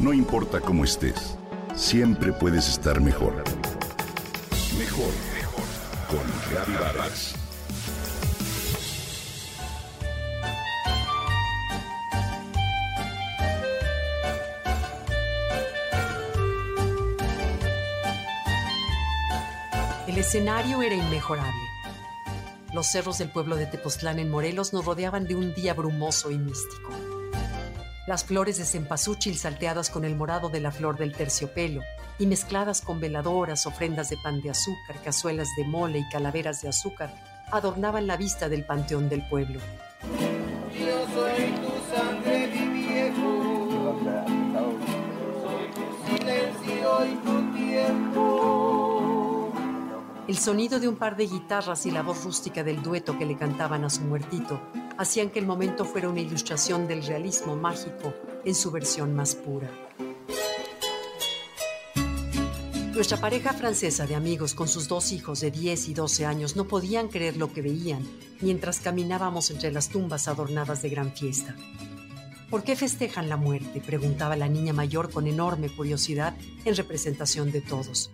No importa cómo estés, siempre puedes estar mejor. Mejor, mejor. Con Reavivadas. El escenario era inmejorable. Los cerros del pueblo de Tepoztlán en Morelos nos rodeaban de un día brumoso y místico. Las flores de cempasúchil salteadas con el morado de la flor del terciopelo y mezcladas con veladoras, ofrendas de pan de azúcar, cazuelas de mole y calaveras de azúcar adornaban la vista del panteón del pueblo. Yo soy tu sangre, mi viejo. Soy tu silencio y tu tiempo. El sonido de un par de guitarras y la voz rústica del dueto que le cantaban a su muertito hacían que el momento fuera una ilustración del realismo mágico en su versión más pura. Nuestra pareja francesa de amigos con sus dos hijos de 10 y 12 años no podían creer lo que veían mientras caminábamos entre las tumbas adornadas de gran fiesta. ¿Por qué festejan la muerte? preguntaba la niña mayor con enorme curiosidad en representación de todos.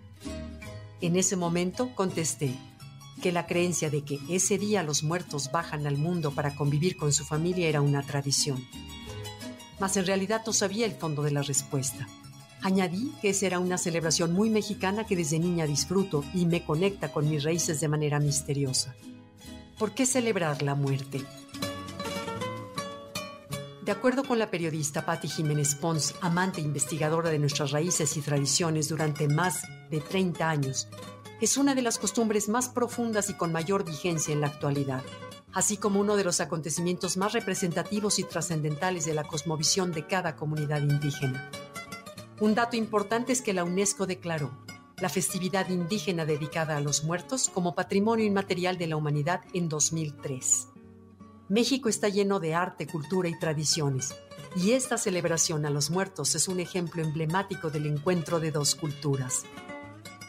En ese momento contesté, que la creencia de que ese día los muertos bajan al mundo para convivir con su familia era una tradición. Mas en realidad no sabía el fondo de la respuesta. Añadí que esa era una celebración muy mexicana que desde niña disfruto y me conecta con mis raíces de manera misteriosa. ¿Por qué celebrar la muerte? De acuerdo con la periodista Patti Jiménez Pons, amante e investigadora de nuestras raíces y tradiciones durante más de 30 años, es una de las costumbres más profundas y con mayor vigencia en la actualidad, así como uno de los acontecimientos más representativos y trascendentales de la cosmovisión de cada comunidad indígena. Un dato importante es que la UNESCO declaró la festividad indígena dedicada a los muertos como patrimonio inmaterial de la humanidad en 2003. México está lleno de arte, cultura y tradiciones, y esta celebración a los muertos es un ejemplo emblemático del encuentro de dos culturas,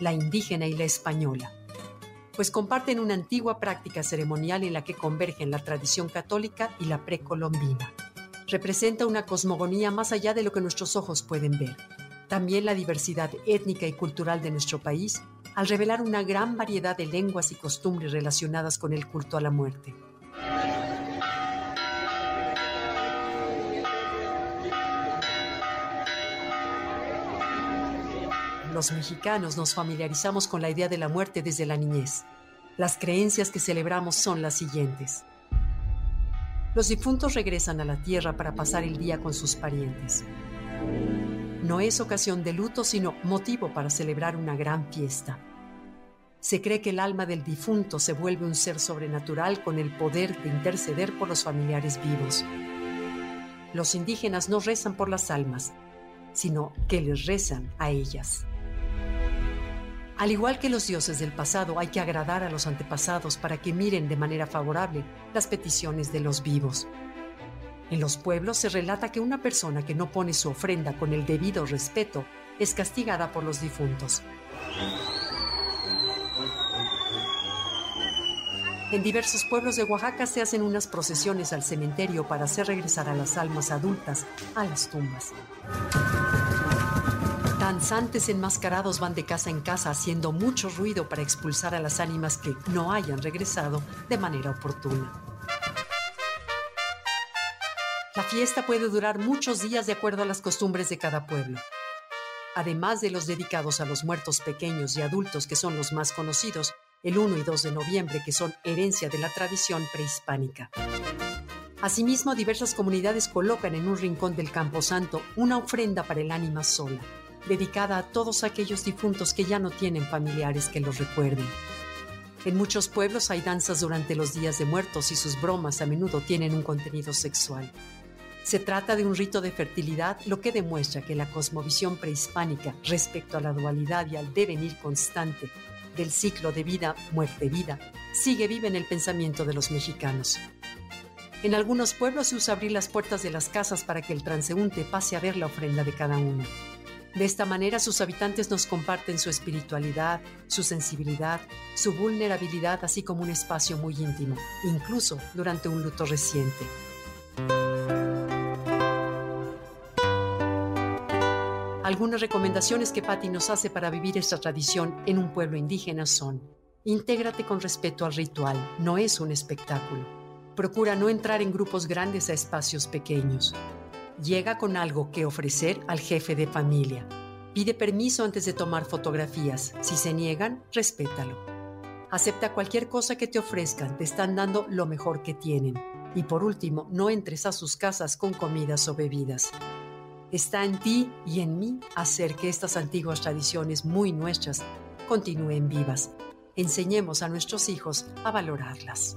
la indígena y la española, pues comparten una antigua práctica ceremonial en la que convergen la tradición católica y la precolombina. Representa una cosmogonía más allá de lo que nuestros ojos pueden ver. También la diversidad étnica y cultural de nuestro país, al revelar una gran variedad de lenguas y costumbres relacionadas con el culto a la muerte. Los mexicanos nos familiarizamos con la idea de la muerte desde la niñez. Las creencias que celebramos son las siguientes. Los difuntos regresan a la tierra para pasar el día con sus parientes. No es ocasión de luto, sino motivo para celebrar una gran fiesta. Se cree que el alma del difunto se vuelve un ser sobrenatural con el poder de interceder por los familiares vivos. Los indígenas no rezan por las almas, sino que les rezan a ellas. Al igual que los dioses del pasado, hay que agradar a los antepasados para que miren de manera favorable las peticiones de los vivos. En los pueblos se relata que una persona que no pone su ofrenda con el debido respeto es castigada por los difuntos. En diversos pueblos de Oaxaca se hacen unas procesiones al cementerio para hacer regresar a las almas adultas a las tumbas. Danzantes enmascarados van de casa en casa haciendo mucho ruido para expulsar a las ánimas que no hayan regresado de manera oportuna. La fiesta puede durar muchos días de acuerdo a las costumbres de cada pueblo. Además de los dedicados a los muertos pequeños y adultos que son los más conocidos, el 1 y 2 de noviembre que son herencia de la tradición prehispánica. Asimismo, diversas comunidades colocan en un rincón del Camposanto una ofrenda para el ánima sola, dedicada a todos aquellos difuntos que ya no tienen familiares que los recuerden. En muchos pueblos hay danzas durante los días de muertos y sus bromas a menudo tienen un contenido sexual. Se trata de un rito de fertilidad, lo que demuestra que la cosmovisión prehispánica respecto a la dualidad y al devenir constante del ciclo de vida, muerte, vida, sigue viva en el pensamiento de los mexicanos. En algunos pueblos se usa abrir las puertas de las casas para que el transeúnte pase a ver la ofrenda de cada uno. De esta manera sus habitantes nos comparten su espiritualidad, su sensibilidad, su vulnerabilidad, así como un espacio muy íntimo, incluso durante un luto reciente. Algunas recomendaciones que Patti nos hace para vivir esta tradición en un pueblo indígena son, intégrate con respeto al ritual, no es un espectáculo. Procura no entrar en grupos grandes a espacios pequeños. Llega con algo que ofrecer al jefe de familia. Pide permiso antes de tomar fotografías. Si se niegan, respétalo. Acepta cualquier cosa que te ofrezcan, te están dando lo mejor que tienen. Y por último, no entres a sus casas con comidas o bebidas. Está en ti y en mí hacer que estas antiguas tradiciones muy nuestras continúen vivas. Enseñemos a nuestros hijos a valorarlas.